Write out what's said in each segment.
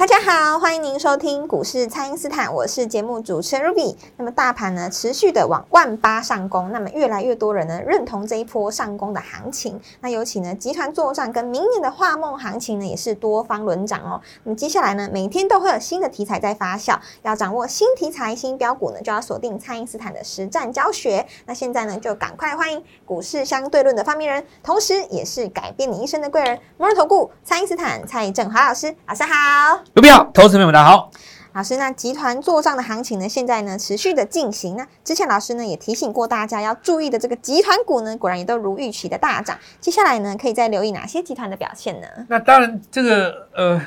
大家好，欢迎您收听股市蔡因斯坦，我是节目主持人 Ruby。那么大盘呢持续的往万八上攻，那么越来越多人呢认同这一波上攻的行情。那尤其呢集团作战跟明年的画梦行情呢也是多方轮涨哦。那么接下来呢每天都会有新的题材在发酵，要掌握新题材新标股呢就要锁定蔡因斯坦的实战教学。那现在呢就赶快欢迎股市相对论的发明人，同时也是改变你一生的贵人摩尔投顾蔡因斯坦蔡振华老师，老师好。卢比好，投资朋友们大家好。老师，那集团做账的行情呢，现在呢持续的进行。那之前老师呢也提醒过大家要注意的这个集团股呢，果然也都如预期的大涨。接下来呢，可以再留意哪些集团的表现呢？那当然，这个呃，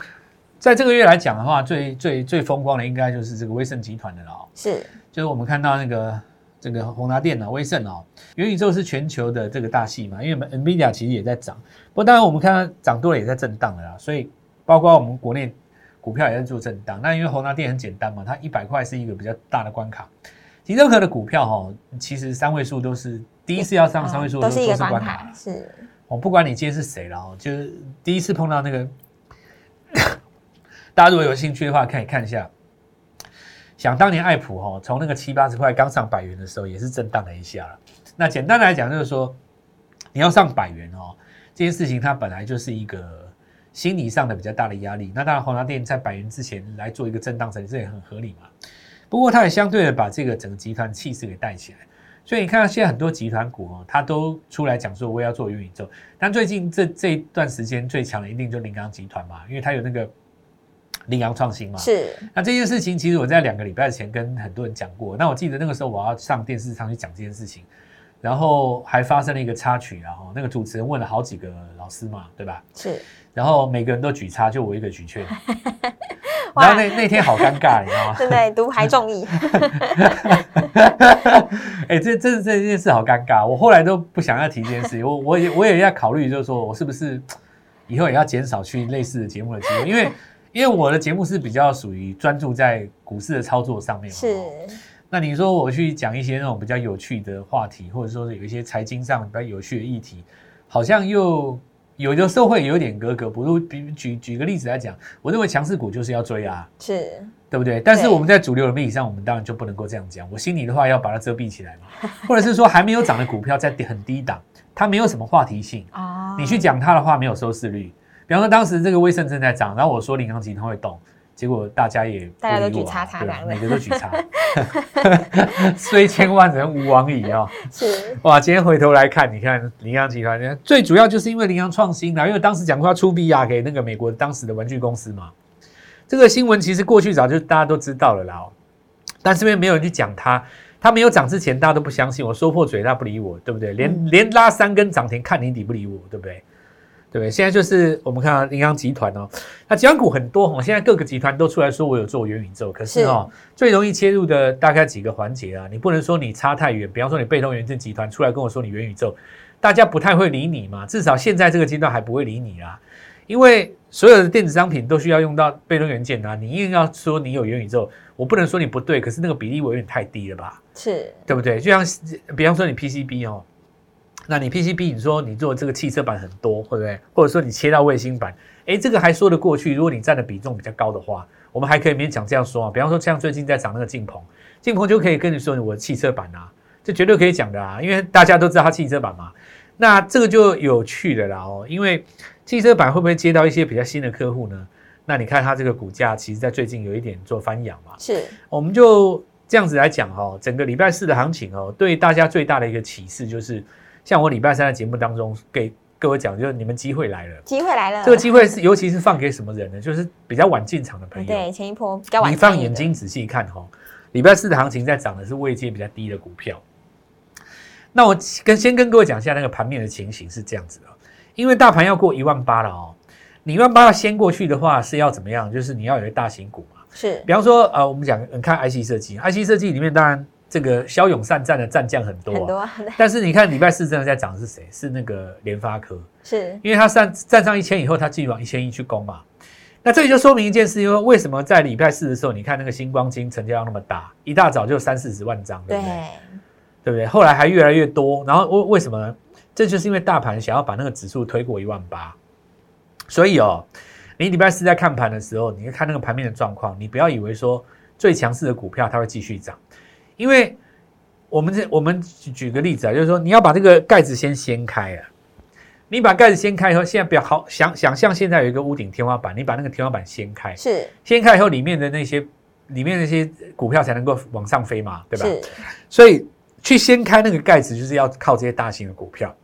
在这个月来讲的话，最最最风光的应该就是这个威盛集团的了哦。是，就是我们看到那个这个宏达电脑、威盛哦，元宇宙是全球的这个大戏嘛，因为我们 NVIDIA 其实也在涨，不过当然我们看到涨多了也在震荡了啦，所以包括我们国内。股票也在做震荡，那因为宏达电很简单嘛，它一百块是一个比较大的关卡。其实任何的股票哈，其实三位数都是第一次要上三位数都是一个关卡。是，我不管你今天是谁了哦，就是第一次碰到那个，大家如果有兴趣的话，可以看一下。想当年爱普哈，从那个七八十块刚上百元的时候，也是震荡了一下了。那简单来讲，就是说你要上百元哦，这件事情它本来就是一个。心理上的比较大的压力，那当然，宏达电在百元之前来做一个震荡整理，这也很合理嘛。不过，它也相对的把这个整个集团气势给带起来。所以你看到现在很多集团股哦，它都出来讲说我也要做元宇宙。但最近这这一段时间最强的一定就羚羊集团嘛，因为它有那个羚羊创新嘛。是。那这件事情其实我在两个礼拜前跟很多人讲过。那我记得那个时候我要上电视上去讲这件事情，然后还发生了一个插曲，然后那个主持人问了好几个老师嘛，对吧？是。然后每个人都举叉，就我一个举缺。然后那那天好尴尬，你知道吗？对对，独排众议。哎，这这这件事好尴尬，我后来都不想要提这件事。我我也我也要考虑，就是说我是不是以后也要减少去类似的节目的机会，因为因为我的节目是比较属于专注在股市的操作上面。是。那你说我去讲一些那种比较有趣的话题，或者说是有一些财经上比较有趣的议题，好像又。有的时候会有点格格不入，比举举个例子来讲，我认为强势股就是要追啊，是对不对？但是我们在主流的媒体上，我们当然就不能够这样讲。我心里的话要把它遮蔽起来嘛，或者是说还没有涨的股票在很低档，它没有什么话题性啊，你去讲它的话没有收视率。比方说当时这个威盛正在涨，然后我说领航集团会动。结果大家也大家都举叉叉，每个都举叉，虽千万人吾往矣啊！是哇，今天回头来看，你看羚羊集团，最主要就是因为羚羊创新啦，因为当时讲过要出 VR 给那个美国当时的玩具公司嘛。这个新闻其实过去早就大家都知道了啦，但是因为没有人去讲它，它没有涨之前，大家都不相信，我说破嘴，他不理我，对不对？连连拉三根涨停，看你理不理我，对不对？对不对？现在就是我们看到银行集团哦，那集团股很多哦。现在各个集团都出来说我有做元宇宙，可是哦，最容易切入的大概几个环节啊，你不能说你差太远。比方说你被动元件集团出来跟我说你元宇宙，大家不太会理你嘛。至少现在这个阶段还不会理你啊，因为所有的电子商品都需要用到被动元件啊。你硬要说你有元宇宙，我不能说你不对，可是那个比例我有点太低了吧？是对不对？就像比方说你 PCB 哦。那你 PCB，你说你做这个汽车板很多，会不会？或者说你切到卫星板，哎，这个还说得过去。如果你占的比重比较高的话，我们还可以勉强这样说啊。比方说，像最近在涨那个镜鹏，镜鹏就可以跟你说我的汽车板啊，这绝对可以讲的啊，因为大家都知道它汽车板嘛。那这个就有趣的啦哦，因为汽车板会不会接到一些比较新的客户呢？那你看它这个股价，其实在最近有一点做翻扬嘛。是，我们就这样子来讲哈，整个礼拜四的行情哦，对大家最大的一个启示就是。像我礼拜三的节目当中给各位讲，就是你们机会来了，机会来了。这个机会是尤其是放给什么人呢？就是比较晚进场的朋友。对，前一波比较晚。你放眼睛仔细看哈，礼拜四的行情在涨的是位阶比较低的股票。那我跟先跟各位讲一下那个盘面的情形是这样子的，因为大盘要过一万八了哦，你一万八要先过去的话是要怎么样？就是你要有一个大型股嘛。是比方说，呃，我们讲，你看 IC 设计，IC 设计里面当然这个骁勇善战的战将很多、啊，很多对 但是你看礼拜四真的在涨是谁？是那个联发科，是因为它上站上一千以后，它继续往一千一去攻嘛。那这里就说明一件事，因为为什么在礼拜四的时候，你看那个星光金成交量那么大，一大早就三四十万张，对对不对？对不对？后来还越来越多，然后为为什么呢？这就是因为大盘想要把那个指数推过一万八，所以哦，你礼拜四在看盘的时候，你看那个盘面的状况，你不要以为说最强势的股票它会继续涨，因为我们这我们举举个例子啊，就是说你要把这个盖子先掀开啊，你把盖子掀开以后，现在不要好想想象现在有一个屋顶天花板，你把那个天花板掀开，是掀开以后里面的那些里面那些股票才能够往上飞嘛，对吧？是所以去掀开那个盖子，就是要靠这些大型的股票。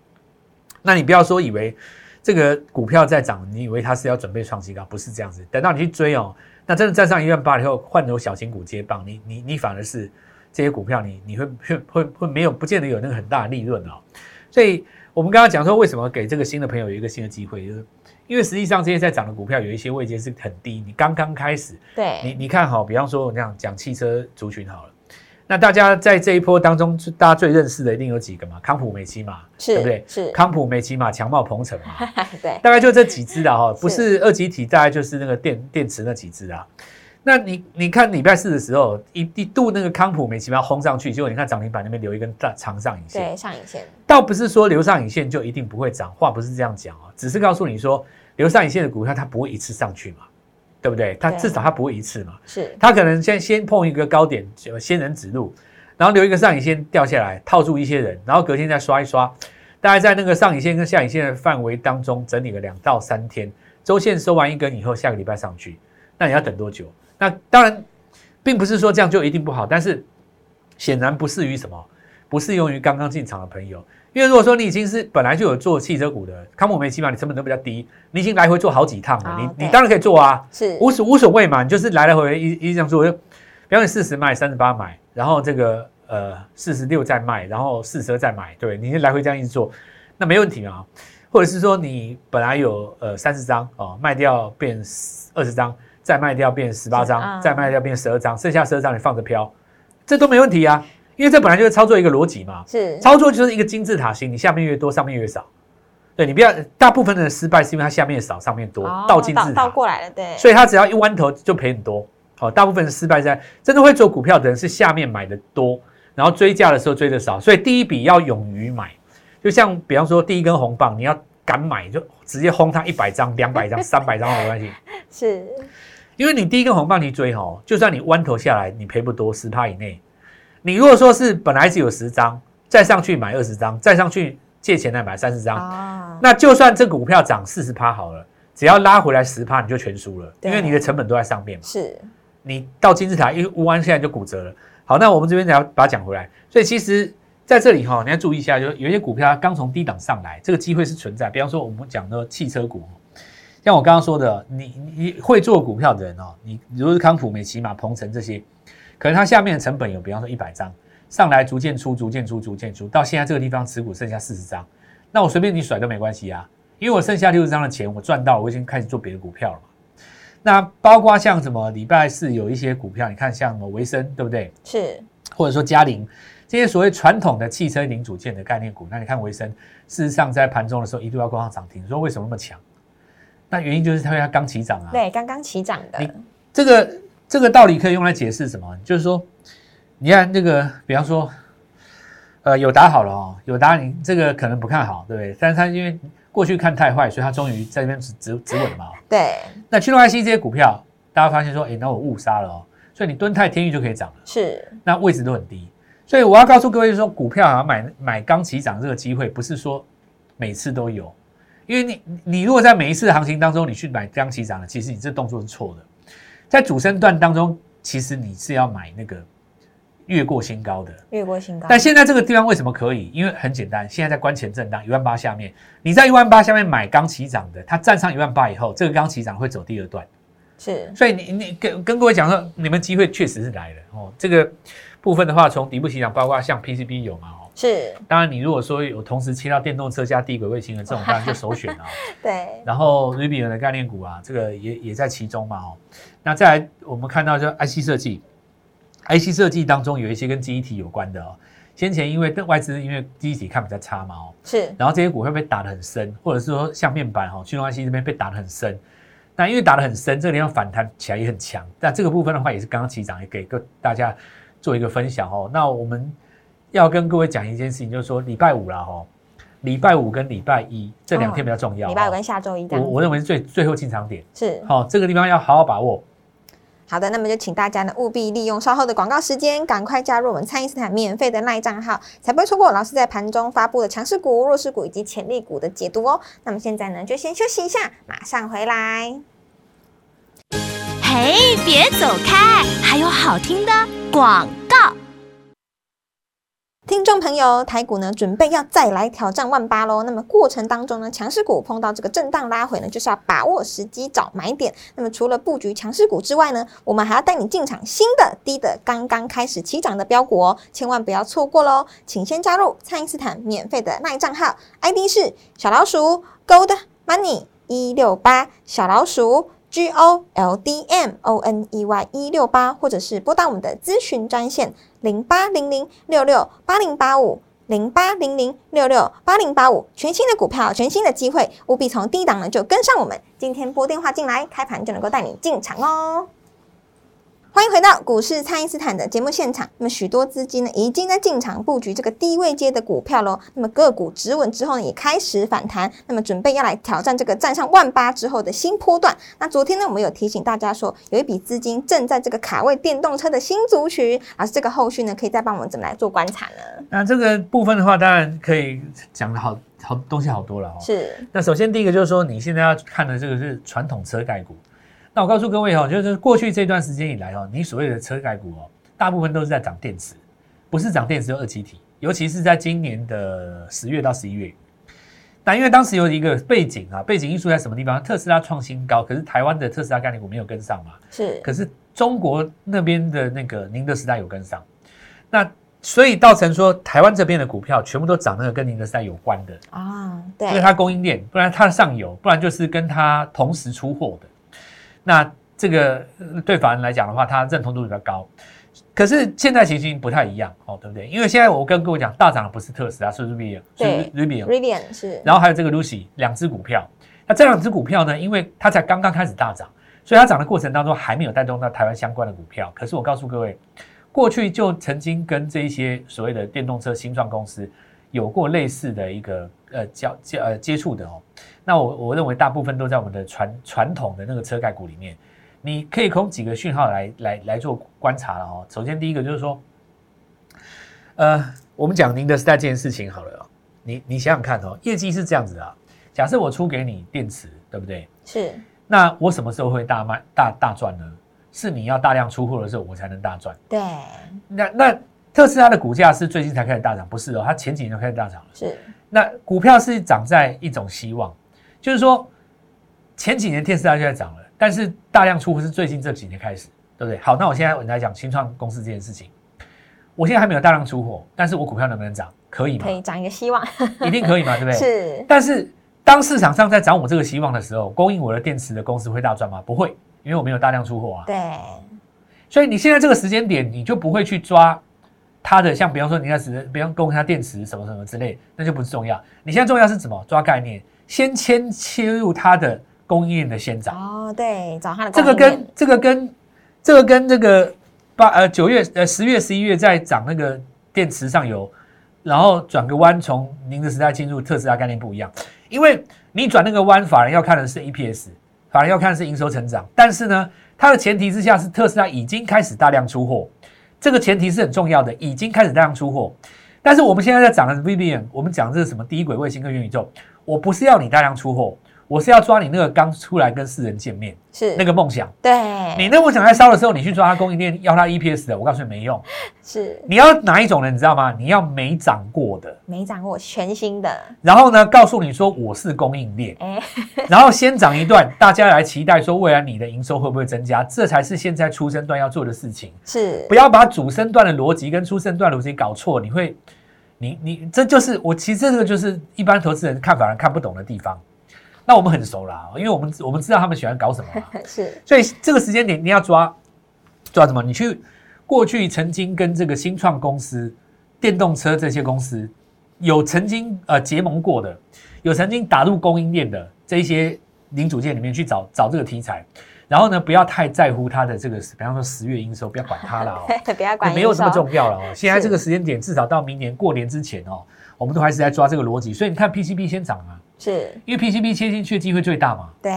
那你不要说以为这个股票在涨，你以为它是要准备创新高，不是这样子。等到你去追哦，那真的站上一万八以后，换有小型股接棒，你你你反而是这些股票你你会会会会没有不见得有那个很大的利润哦。所以我们刚刚讲说，为什么给这个新的朋友有一个新的机会，就是因为实际上这些在涨的股票有一些位阶是很低，你刚刚开始，你对你你看好，比方说我这样讲汽车族群好了，那大家在这一波当中，大家最认识的一定有几个嘛，康普、美骑马，是对不对？是康普、美骑嘛、强茂、鹏程嘛，对大概就这几只的哈，不是二级体，大概就是那个电电池那几只啊。那你你看礼拜四的时候，一一度那个康普、美骑马轰上去，结果你看涨停板那边留一根大长上影线，对上影线倒不是说留上影线就一定不会涨，话不是这样讲啊，只是告诉你说留上影线的股票它不会一次上去嘛，对不对？它至少它不会一次嘛。是它可能先先碰一个高点，就仙人指路，然后留一个上影线掉下来，套住一些人，然后隔天再刷一刷，大概在那个上影线跟下影线的范围当中整理个两到三天，周线收完一根以后，下个礼拜上去，那你要等多久？那当然，并不是说这样就一定不好，但是显然不适于什么，不适用于刚刚进场的朋友。因为如果说你已经是本来就有做汽车股的，康普梅起码你成本都比较低，你已经来回做好几趟了，哦你你当然可以做啊。是无所无所谓嘛，你就是来来回回一一这样做，就比方你四十卖，三十八买，然后这个呃四十六再卖，然后四十二再买，对，你就来回这样一直做，那没问题啊。或者是说你本来有呃三十张哦，卖掉变二十张，再卖掉变十八张，再卖掉变十二张，剩下十二张你放着飘，这都没问题啊，因为这本来就是操作一个逻辑嘛。是操作就是一个金字塔形，你下面越多，上面越少。对你不要，大部分的人失败是因为它下面少，上面多，哦倒金字塔。倒过来了，对，所以他只要一弯头就赔很多。好、大部分的失败在真的会做股票的人是下面买的多，然后追价的时候追的少，所以第一笔要勇于买。就像比方说第一根红棒，你要敢买，就直接轰它一百张、两百张、三百张都没关系，是因为你第一根红棒你追哦，就算你弯头下来，你赔不多，十趴以内。你如果说是本来只有十张，再上去买二十张，再上去借钱来买三十张，啊，那就算这股票涨四十趴好了，只要拉回来十趴，你就全输了，因为你的成本都在上面嘛。是你到金字塔一弯，现在就骨折了。好，那我们这边才要把它讲回来。所以其实在这里哈，你要注意一下，就是有一些股票它刚从低档上来，这个机会是存在。比方说我们讲的汽车股，像我刚刚说的，你你会做股票的人哦，你如果是康普、美骑马、鹏程这些，可能它下面的成本有，比方说一百张，上来逐渐出、逐渐出、逐渐出，到现在这个地方持股剩下四十张，那我随便你甩都没关系啊，因为我剩下六十张的钱我赚到，我已经开始做别的股票了嘛。那包括像什么礼拜四有一些股票，你看像什么维生，对不对？是或者说嘉陵这些所谓传统的汽车零组件的概念股，那你看维生，事实上在盘中的时候一度要攻上涨停，说为什么那么强？那原因就是它它刚起涨啊。对刚刚起涨的你这个这个道理可以用来解释什么？就是说，你看这个，比方说，呃，友达好了哦，友达你这个可能不看好，对不对？但是它因为过去看太坏，所以它终于在这边止止止稳了嘛。对那驱动 IC 这些股票，大家发现说，哎，那我误杀了哦，所以你蹲泰、天域就可以涨了。是那位置都很低，所以我要告诉各位，就是说股票啊，买买刚起涨这个机会，不是说每次都有，因为你你如果在每一次的行情当中，你去买刚起涨的，其实你这动作是错的。在主升段当中，其实你是要买那个越过新高的，越过新高，但现在这个地方为什么可以？因为很简单，现在在关前震荡一万八下面，你在一万八下面买刚起涨的，它站上一万八以后，这个刚起涨会走第二段。是所以你你跟跟各位讲说，你们机会确实是来了哦。这个部分的话，从底部起涨，包括像 PCB 有嘛哦，是，当然，你如果说有同时切到电动车加低轨卫星的这种，当然就首选啊。对，然后 Rivian 的概念股啊，这个也也在其中嘛哦。那再来，我们看到就 IC 设计，IC 设计当中有一些跟记忆体有关的哦。先前因为外资因为记忆体看比较差嘛哦，是，然后这些股会被打得很深，或者是说像面板哈，驱动 IC 这边被打得很深。那因为打得很深，这个地方反弹起来也很强。但这个部分的话，也是刚刚起涨，也给个大家做一个分享哦。那我们要跟各位讲一件事情，就是说礼拜五了哈，礼拜五跟礼拜一这两天比较重要。礼拜五跟下周一，我我认为是最最后进场点是好，这个地方要好好把握。好的，那么就请大家呢务必利用稍后的广告时间，赶快加入我们蔡因斯坦免费的赖账号，才不会错过老师在盘中发布的强势股、弱势股以及潜力股的解读哦。那么现在呢，就先休息一下，马上回来。嘿，别走开，还有好听的广告。朋友，台股呢准备要再来挑战万八喽。那么过程当中呢，强势股碰到这个震荡拉回呢，就是要把握时机找买点。那么除了布局强势股之外呢，我们还要带你进场新的低的刚刚开始起涨的标股哦，千万不要错过喽！请先加入蔡因斯坦免费的卖账号，ID 是小老鼠 Gold Money 一六八小老鼠。G O L D M O N E Y 一六八，或者是拨打我们的咨询专线零八零零六六八零八五零八零零六六八零八五，全新的股票，全新的机会，务必从低档呢就跟上我们。今天拨电话进来，开盘就能够带你进场哦。欢迎回到股市，蔡因斯坦的节目现场。那么许多资金呢，已经在进场布局这个低位阶的股票喽。那么个股止稳之后呢，也开始反弹。那么准备要来挑战这个站上万八之后的新波段。那昨天呢，我们有提醒大家说，有一笔资金正在这个卡位电动车的新族群。而这个后续呢，可以再帮我们怎么来做观察呢？那这个部分的话，当然可以讲的好好东西好多了哦。是。那首先第一个就是说，你现在要看的这个是传统车盖股。那我告诉各位哈，就是过去这段时间以来哦，你所谓的车改股哦，大部分都是在涨电池，不是涨电池就二极体，尤其是在今年的十月到十一月。那因为当时有一个背景啊，背景因素在什么地方？特斯拉创新高，可是台湾的特斯拉概念股没有跟上嘛。是。可是中国那边的那个宁德时代有跟上，那所以造成说台湾这边的股票全部都涨那个跟宁德时代有关的啊，对，因为它供应链，不然它的上游，不然就是跟它同时出货的。那这个对法人来讲的话，他认同度比较高。可是现在情形不太一样哦，对不对？因为现在我跟各位讲，大涨的不是特斯拉，是 Rivian，是 Rivian，Rivian 是。然后还有这个 Lucy 两只股票。那这两只股票呢，因为它才刚刚开始大涨，所以它涨的过程当中还没有带动到台湾相关的股票。可是我告诉各位，过去就曾经跟这一些所谓的电动车新创公司有过类似的一个呃交接呃接触的哦。那我我认为大部分都在我们的传传统的那个车盖股里面，你可以从几个讯号来来来做观察了哦。首先第一个就是说，呃，我们讲宁德时代这件事情好了哦，你你想想看哦，业绩是这样子啊。假设我出给你电池，对不对？是。那我什么时候会大卖大大赚呢？是你要大量出货的时候，我才能大赚。对。那那特斯拉的股价是最近才开始大涨，不是哦，它前几年就开始大涨了。是。那股票是涨在一种希望。就是说，前几年特斯拉就在涨了，但是大量出货是最近这几年开始，对不对？好，那我现在我来讲新创公司这件事情，我现在还没有大量出货，但是我股票能不能涨？可以吗？可以涨一个希望，一定可以嘛，对不对？是。但是当市场上在涨我这个希望的时候，供应我的电池的公司会大赚吗？不会，因为我没有大量出货啊。对。所以你现在这个时间点，你就不会去抓它的，像比方说你开始，比方供它电池什么什么之类，那就不是重要。你现在重要是什么？抓概念。先先切入它的供应链的先涨哦，对，找它的这个跟这个跟这个跟这个八呃九月呃十月十一月在涨那个电池上游，然后转个弯从宁德时代进入特斯拉概念不一样，因为你转那个弯，法人要看的是 EPS，法人要看的是营收成长，但是呢，它的前提之下是特斯拉已经开始大量出货，这个前提是很重要的，已经开始大量出货，但是我们现在在讲的 Vivian，我们讲这是什么？低轨卫星跟元宇宙。我不是要你大量出货，我是要抓你那个刚出来跟世人见面是那个梦想。对，你那梦想在烧的时候，你去抓它供应链要它 EPS 的，我告诉你没用。是，你要哪一种人，你知道吗？你要没涨过的，没涨过全新的。然后呢，告诉你说我是供应链，然后先涨一段，大家来期待说未来你的营收会不会增加，这才是现在出生段要做的事情。是，不要把主升段的逻辑跟出生段逻辑搞错，你会。你你这就是我其实这个就是一般投资人看法人看不懂的地方。那我们很熟啦，因为我们我们知道他们喜欢搞什么嘛，是所以这个时间点你要抓抓什么？你去过去曾经跟这个新创公司、电动车这些公司有曾经呃结盟过的，有曾经打入供应链的这一些零组件里面去找找这个题材，然后呢不要太在乎它的这个，比方说十月营收，不要管它了哦。不要管没有这么重要了哦。现在这个时间点，至少到明年过年之前哦，我们都还是在抓这个逻辑。所以你看 PCB 先涨啊，是，因为 PCB 切进去的机会最大嘛。对，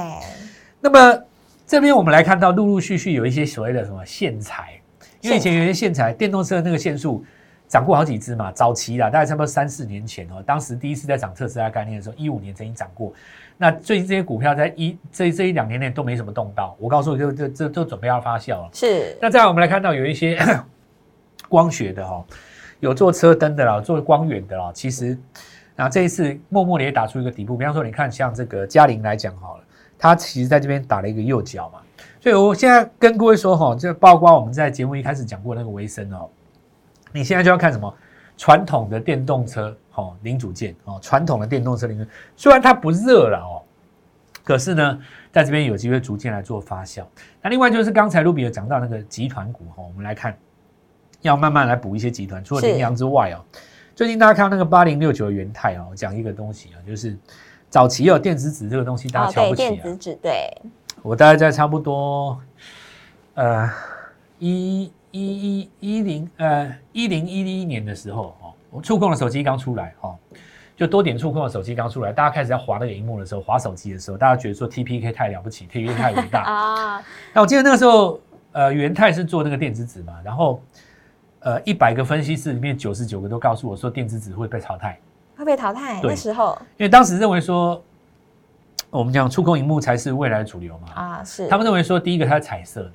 那么这边我们来看到，陆陆续续有一些所谓的什么线材，因为以前有一些线材，电动车的那个线数涨过好几只嘛，早期啦，大概差不多三四年前哦，当时第一次在涨特斯拉概念的时候，一五年曾经涨过。那最近这些股票在一这这一两年内都没什么动到，我告诉你，就就就就准备要发酵了。是，那再来我们来看到有一些 光学的哈、有做车灯的啦，做光源的啦，其实那这一次默默的也打出一个底部。比方说，你看像这个嘉玲来讲好了，它其实在这边打了一个右脚嘛，所以我现在跟各位说哈，这包括我们在节目一开始讲过那个维生哦，你现在就要看什么传统的电动车哦零组件哦，传统的电动车零组件，虽然它不热了哦，可是呢，在这边有机会逐渐来做发酵。那另外就是刚才卢比有讲到那个集团股哈，我们来看，要慢慢来补一些集团，除了羚羊之外哦，最近大家看到那个八零六九的元泰哦，我讲一个东西啊，就是早期有电子纸这个东西，大家瞧不起啊。电子纸，对，我大概在差不多呃一一一一零呃一零一一年的时候哦，我触控的手机刚出来哦，就多点触控的手机刚出来，大家开始在滑那个荧幕的时候，滑手机的时候，大家觉得说 TPK 太了不起，TPK 太伟大。啊，那我记得那个时候，呃，元泰是做那个电子纸嘛，然后呃一百个分析师里面九十九个都告诉我说电子纸会被淘汰，会被淘汰，那时候因为当时认为说我们讲触控荧幕才是未来的主流嘛，啊，是，他们认为说，第一个它是彩色的，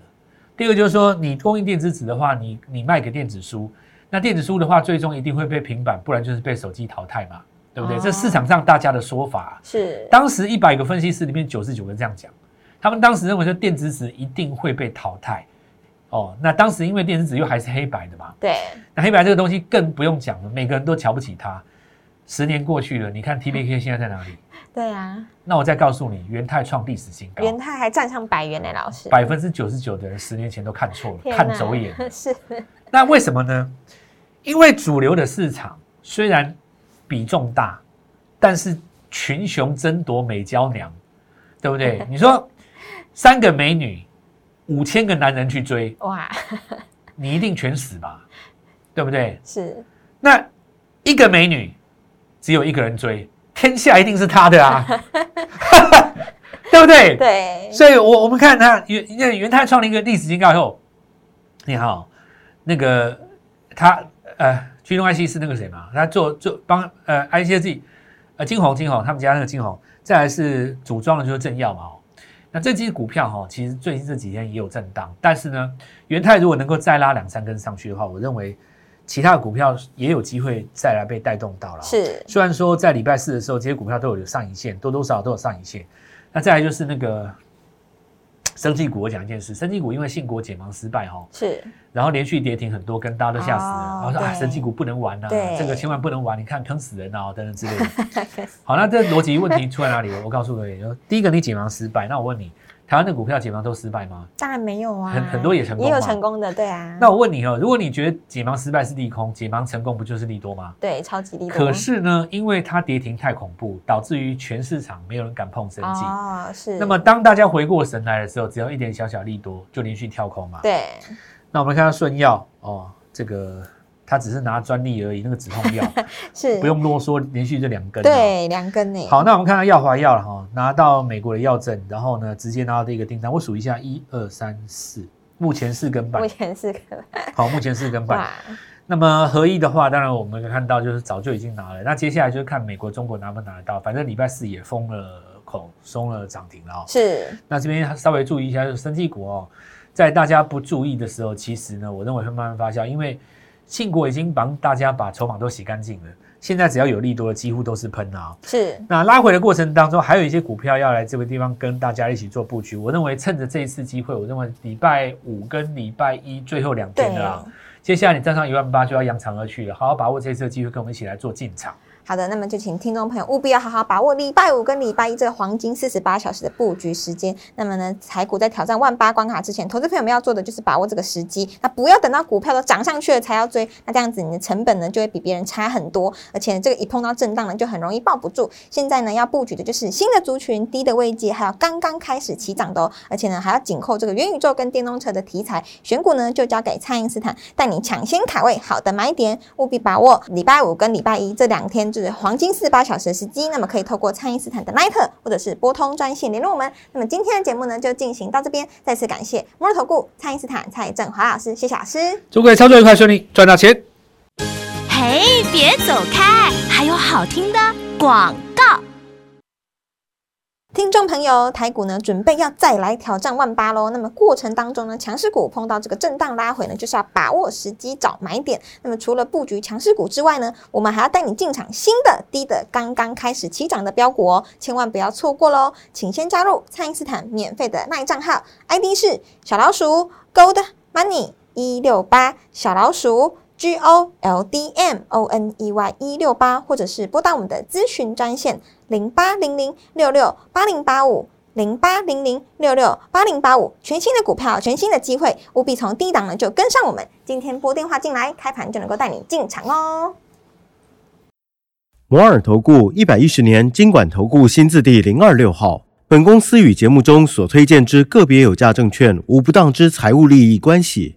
第二个就是说，你供应电子纸的话，你你卖给电子书，那电子书的话，最终一定会被平板，不然就是被手机淘汰嘛，对不对？哦这市场上大家的说法，是，当时一百个分析师里面九十九个这样讲，他们当时认为说电子纸一定会被淘汰。哦，那当时因为电子纸又还是黑白的嘛，对，那黑白这个东西更不用讲了，每个人都瞧不起它。十年过去了，你看 T B K 现在在哪里？对啊，那我再告诉你，元泰创历史新高，元泰还站上百元呢，老师，百分之九十九的人十年前都看错了，看走眼了。是，那为什么呢？因为主流的市场虽然比重大，但是群雄争夺美娇娘，对不对？你说三个美女，五千个男人去追，哇，你一定全死吧？对不对？是，那一个美女只有一个人追，天下一定是他的啊，对不对？对，所以我我们看他元那元泰创了一个历史新高以后，你好，那个他呃，驱动 IC 是那个谁嘛？他做做帮呃 ICG 呃金红金红他们家那个金红，再来是组装的就是正耀嘛哦。那这只股票哈、其实最近这几天也有震荡，但是呢，元泰如果能够再拉两三根上去的话，我认为其他的股票也有机会再来被带动到了哦。是，虽然说在礼拜四的时候，这些股票都有上影线，多多少少都有上影线。那再来就是那个生技股，我讲一件事，生技股因为信国解盲失败哈、是，然后连续跌停很多，跟大家都吓死了。哦然后说啊，对生技股不能玩啊，对这个千万不能玩，你看坑死人啊，等等之类的。好，那这逻辑问题出在哪里？我告诉各位，第一个你解盲失败，那我问你，台湾的股票解盲都失败吗？当然没有啊，很很多也成功也有成功的，对啊，那我问你哦，如果你觉得解盲失败是利空，解盲成功不就是利多吗？对超级利多，可是呢，因为它跌停太恐怖，导致于全市场没有人敢碰生技。哦，是，那么当大家回过神来的时候，只要一点小小利多，就连续跳空嘛。对，那我们看到顺药哦，这个它只是拿专利而已，那个止痛药 是，不用啰嗦，连续这两根。。对两根呢，好，那我们看到耀华药了哈，拿到美国的药证，然后呢，直接拿到这个订单。我数一下，一二三四，目前四根半目。前四根好，目前四根半。那么合一的话，当然我们看到就是早就已经拿了，那接下来就是看美国、中国拿不拿得到。反正礼拜四也封了口，松了涨停了哦。是那这边稍微注意一下，就是生技股哦，在大家不注意的时候，其实呢，我认为会慢慢发酵，因为信国已经帮大家把筹码都洗干净了，现在只要有利多的，几乎都是喷啊。是，那拉回的过程当中，还有一些股票要来这个地方跟大家一起做布局。我认为趁着这一次机会，我认为礼拜五跟礼拜一最后两天的啊，接下来你站上一万八就要扬长而去了，好好把握这次的机会，跟我们一起来做进场。好的，那么就请听众朋友务必要好好把握礼拜五跟礼拜一这个黄金四十八小时的布局时间。那么呢，财股在挑战万八关卡之前，投资朋友们要做的就是把握这个时机，那不要等到股票都涨上去了才要追，那这样子你的成本呢就会比别人差很多，而且这个一碰到震荡呢就很容易抱不住。现在呢要布局的就是新的族群、低的位阶，还有刚刚开始起涨的哦，而且呢还要紧扣这个元宇宙跟电动车的题材。选股呢就交给蔡英斯坦带你抢先卡位好的买点，务必把握礼拜五跟礼拜一这两天是黄金四八小时的时机。那么可以透过蔡英斯坦的 Line 或者是拨通专线联络我们。那么今天的节目呢就进行到这边，再次感谢摩尔投顾蔡英斯坦蔡振华老师，谢谢老师。祝各位操作愉快顺利，赚到钱。嘿，别走开，还有好听的广告。听众朋友，台股呢准备要再来挑战万八喽。那么过程当中呢，强势股碰到这个震荡拉回呢，就是要把握时机找买点。那么除了布局强势股之外呢，我们还要带你进场新的低的刚刚开始起涨的标股哦，千万不要错过喽！请先加入蔡因斯坦免费的耐账号，ID 是小老鼠 Gold Money 一六八小老鼠。G O L D M O N E Y 一六八，或者是拨打我们的咨询专线零八零零六六八零八五零八零零六六八零八五，全新的股票，全新的机会，务必从低档呢就跟上我们。今天拨电话进来，开盘就能够带你进场哦。摩尔投顾一百一十年经管投顾新字第零二六号。本公司与节目中所推荐之个别有价证券无不当之财务利益关系。